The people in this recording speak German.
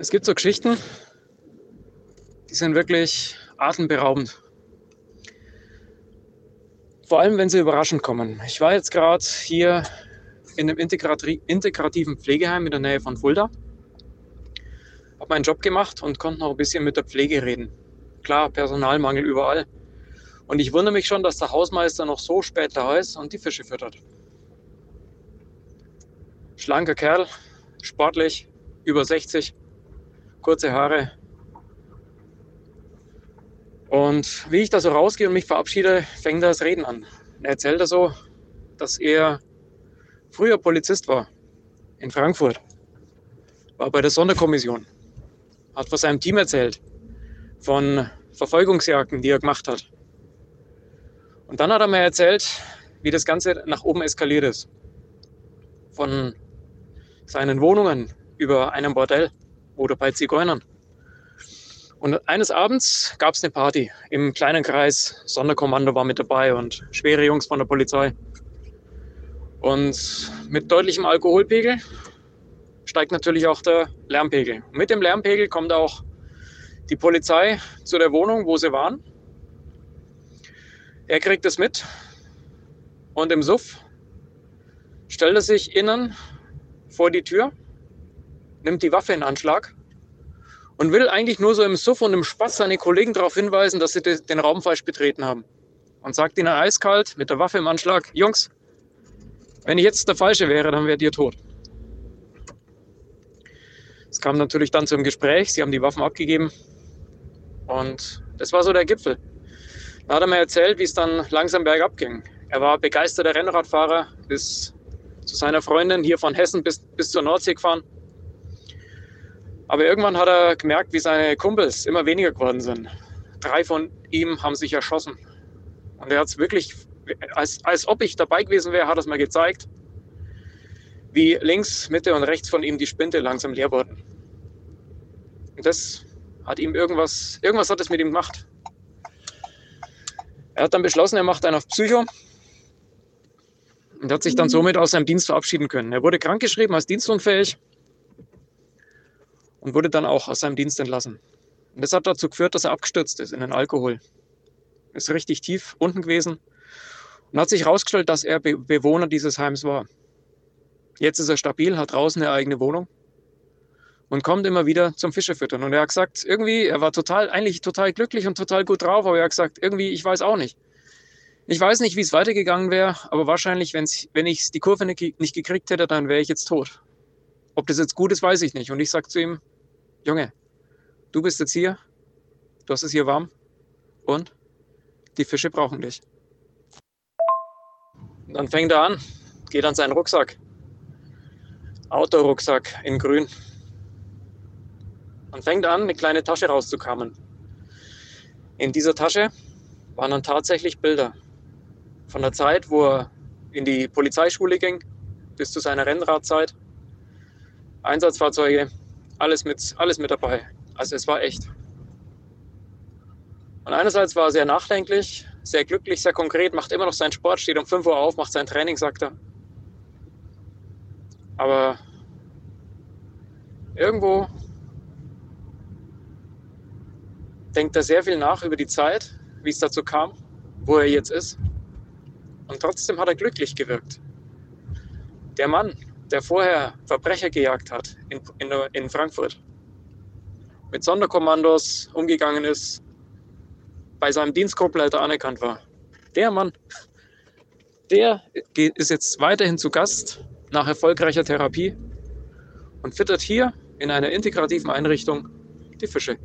Es gibt so Geschichten, die sind wirklich atemberaubend. Vor allem, wenn sie überraschend kommen. Ich war jetzt gerade hier in einem integrativen Pflegeheim in der Nähe von Fulda. Habe meinen Job gemacht und konnte noch ein bisschen mit der Pflege reden. Klar, Personalmangel überall. Und ich wundere mich schon, dass der Hausmeister noch so spät da ist und die Fische füttert. Schlanker Kerl, sportlich, über 60, kurze Haare. Und wie ich da so rausgehe und mich verabschiede, fängt er das Reden an. Er erzählt er so, dass er früher Polizist war in Frankfurt, war bei der Sonderkommission, hat von seinem Team erzählt, von Verfolgungsjagden, die er gemacht hat. Und dann hat er mir erzählt, wie das Ganze nach oben eskaliert ist. Von seinen Wohnungen über einem Bordell oder bei Zigeunern. Und eines Abends gab es eine Party im kleinen Kreis. Sonderkommando war mit dabei und schwere Jungs von der Polizei. Und mit deutlichem Alkoholpegel steigt natürlich auch der Lärmpegel. mit dem Lärmpegel kommt auch die Polizei zu der Wohnung, wo sie waren. Er kriegt es mit und im Suff stellt er sich innen vor die Tür, nimmt die Waffe in Anschlag und will eigentlich nur so im Suff und im Spaß seine Kollegen darauf hinweisen, dass sie den Raum falsch betreten haben. Und sagt ihnen eiskalt mit der Waffe im Anschlag, Jungs, wenn ich jetzt der Falsche wäre, dann wärt ihr tot. Es kam natürlich dann zum Gespräch, sie haben die Waffen abgegeben und das war so der Gipfel. Da hat er mir erzählt, wie es dann langsam bergab ging. Er war begeisterter Rennradfahrer, ist zu seiner Freundin hier von Hessen bis, bis zur Nordsee gefahren. Aber irgendwann hat er gemerkt, wie seine Kumpels immer weniger geworden sind. Drei von ihm haben sich erschossen. Und er hat es wirklich als, als ob ich dabei gewesen wäre, hat er es mir gezeigt, wie links, Mitte und rechts von ihm die Spinte langsam leer wurden. Und das hat ihm irgendwas, irgendwas hat es mit ihm gemacht. Er hat dann beschlossen, er macht einen auf Psycho und hat sich dann somit aus seinem Dienst verabschieden können. Er wurde krankgeschrieben als dienstunfähig und wurde dann auch aus seinem Dienst entlassen. Und das hat dazu geführt, dass er abgestürzt ist in den Alkohol. Ist richtig tief unten gewesen und hat sich herausgestellt, dass er Be Bewohner dieses Heims war. Jetzt ist er stabil, hat draußen eine eigene Wohnung und kommt immer wieder zum Fischefüttern. Und er hat gesagt, irgendwie, er war total, eigentlich total glücklich und total gut drauf, aber er hat gesagt, irgendwie, ich weiß auch nicht. Ich weiß nicht, wie es weitergegangen wäre, aber wahrscheinlich, wenn's, wenn ich die Kurve nicht, nicht gekriegt hätte, dann wäre ich jetzt tot. Ob das jetzt gut ist, weiß ich nicht. Und ich sage zu ihm, Junge, du bist jetzt hier, du hast es hier warm und die Fische brauchen dich. Und dann fängt er an, geht an seinen Rucksack. Autorucksack in grün. Und fängt an, eine kleine Tasche rauszukamen. In dieser Tasche waren dann tatsächlich Bilder von der Zeit, wo er in die Polizeischule ging, bis zu seiner Rennradzeit. Einsatzfahrzeuge, alles mit, alles mit dabei. Also es war echt. Und einerseits war er sehr nachdenklich, sehr glücklich, sehr konkret, macht immer noch seinen Sport, steht um 5 Uhr auf, macht sein Training, sagt er. Aber irgendwo denkt er sehr viel nach über die Zeit, wie es dazu kam, wo er jetzt ist. Und trotzdem hat er glücklich gewirkt. Der Mann, der vorher Verbrecher gejagt hat in, in, in Frankfurt, mit Sonderkommandos umgegangen ist, bei seinem Dienstgruppleiter anerkannt war. Der Mann, der ist jetzt weiterhin zu Gast nach erfolgreicher Therapie und füttert hier in einer integrativen Einrichtung die Fische.